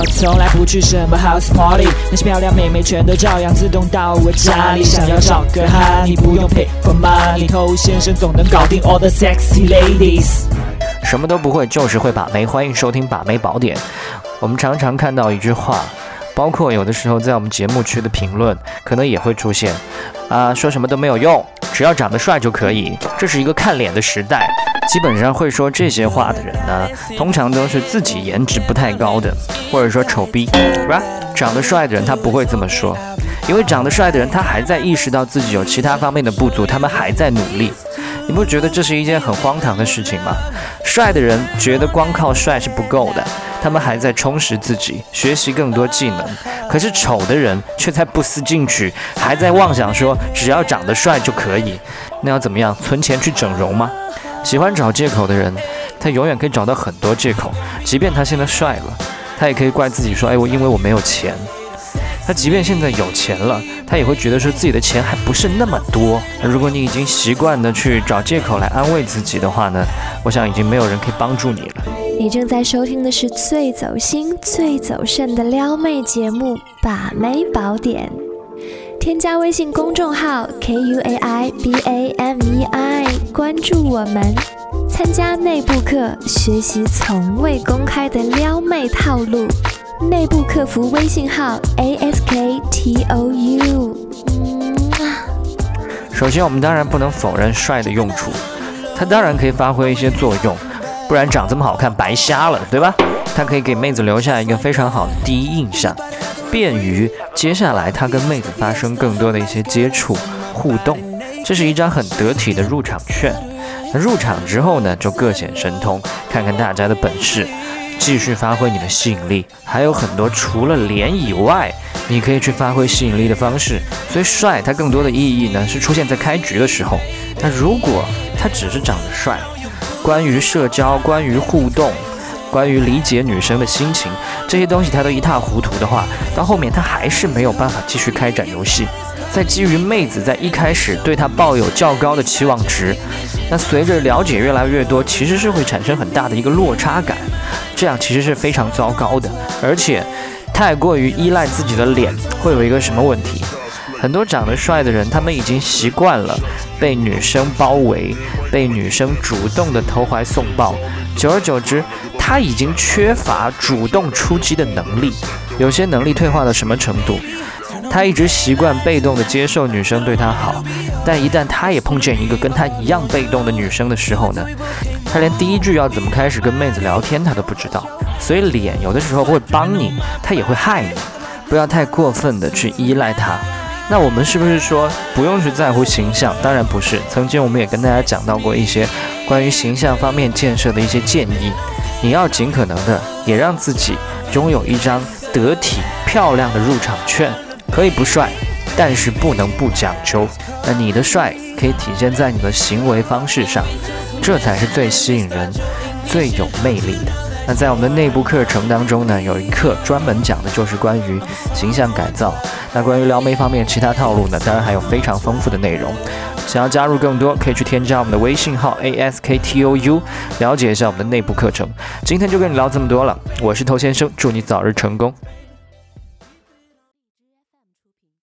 我从来不去什么 house party，那些漂亮妹妹全都照样自动到我家里。想要找个哈，你不用 pay for money，偷先生总能搞定 all the sexy ladies。什么都不会，就是会把妹。欢迎收听把妹宝典。我们常常看到一句话，包括有的时候在我们节目区的评论，可能也会出现啊，说什么都没有用，只要长得帅就可以。这是一个看脸的时代。基本上会说这些话的人呢，通常都是自己颜值不太高的，或者说丑逼，是吧？长得帅的人他不会这么说，因为长得帅的人他还在意识到自己有其他方面的不足，他们还在努力。你不觉得这是一件很荒唐的事情吗？帅的人觉得光靠帅是不够的，他们还在充实自己，学习更多技能。可是丑的人却在不思进取，还在妄想说只要长得帅就可以。那要怎么样？存钱去整容吗？喜欢找借口的人，他永远可以找到很多借口。即便他现在帅了，他也可以怪自己说：“哎，我因为我没有钱。”他即便现在有钱了，他也会觉得说自己的钱还不是那么多。如果你已经习惯的去找借口来安慰自己的话呢，我想已经没有人可以帮助你了。你正在收听的是最走心、最走肾的撩妹节目《把妹宝典》。添加微信公众号 k u a i b a m e i，关注我们，参加内部课，学习从未公开的撩妹套路。内部客服微信号 a s k t o u。首先，我们当然不能否认帅的用处，它当然可以发挥一些作用，不然长这么好看白瞎了，对吧？它可以给妹子留下一个非常好的第一印象。便于接下来他跟妹子发生更多的一些接触互动，这是一张很得体的入场券。那入场之后呢，就各显神通，看看大家的本事，继续发挥你的吸引力。还有很多除了脸以外，你可以去发挥吸引力的方式。所以帅，它更多的意义呢是出现在开局的时候。那如果他只是长得帅，关于社交，关于互动。关于理解女生的心情这些东西，他都一塌糊涂的话，到后面他还是没有办法继续开展游戏。在基于妹子在一开始对他抱有较高的期望值，那随着了解越来越多，其实是会产生很大的一个落差感，这样其实是非常糟糕的。而且太过于依赖自己的脸，会有一个什么问题？很多长得帅的人，他们已经习惯了被女生包围，被女生主动的投怀送抱，久而久之。他已经缺乏主动出击的能力，有些能力退化到什么程度？他一直习惯被动的接受女生对他好，但一旦他也碰见一个跟他一样被动的女生的时候呢？他连第一句要怎么开始跟妹子聊天他都不知道。所以脸有的时候会帮你，他也会害你。不要太过分的去依赖他。那我们是不是说不用去在乎形象？当然不是。曾经我们也跟大家讲到过一些关于形象方面建设的一些建议。你要尽可能的也让自己拥有一张得体漂亮的入场券，可以不帅，但是不能不讲究。那你的帅可以体现在你的行为方式上，这才是最吸引人、最有魅力的。那在我们的内部课程当中呢，有一课专门讲的就是关于形象改造。那关于撩妹方面其他套路呢，当然还有非常丰富的内容。想要加入更多，可以去添加我们的微信号 a s k t o u，了解一下我们的内部课程。今天就跟你聊这么多了，我是头先生，祝你早日成功。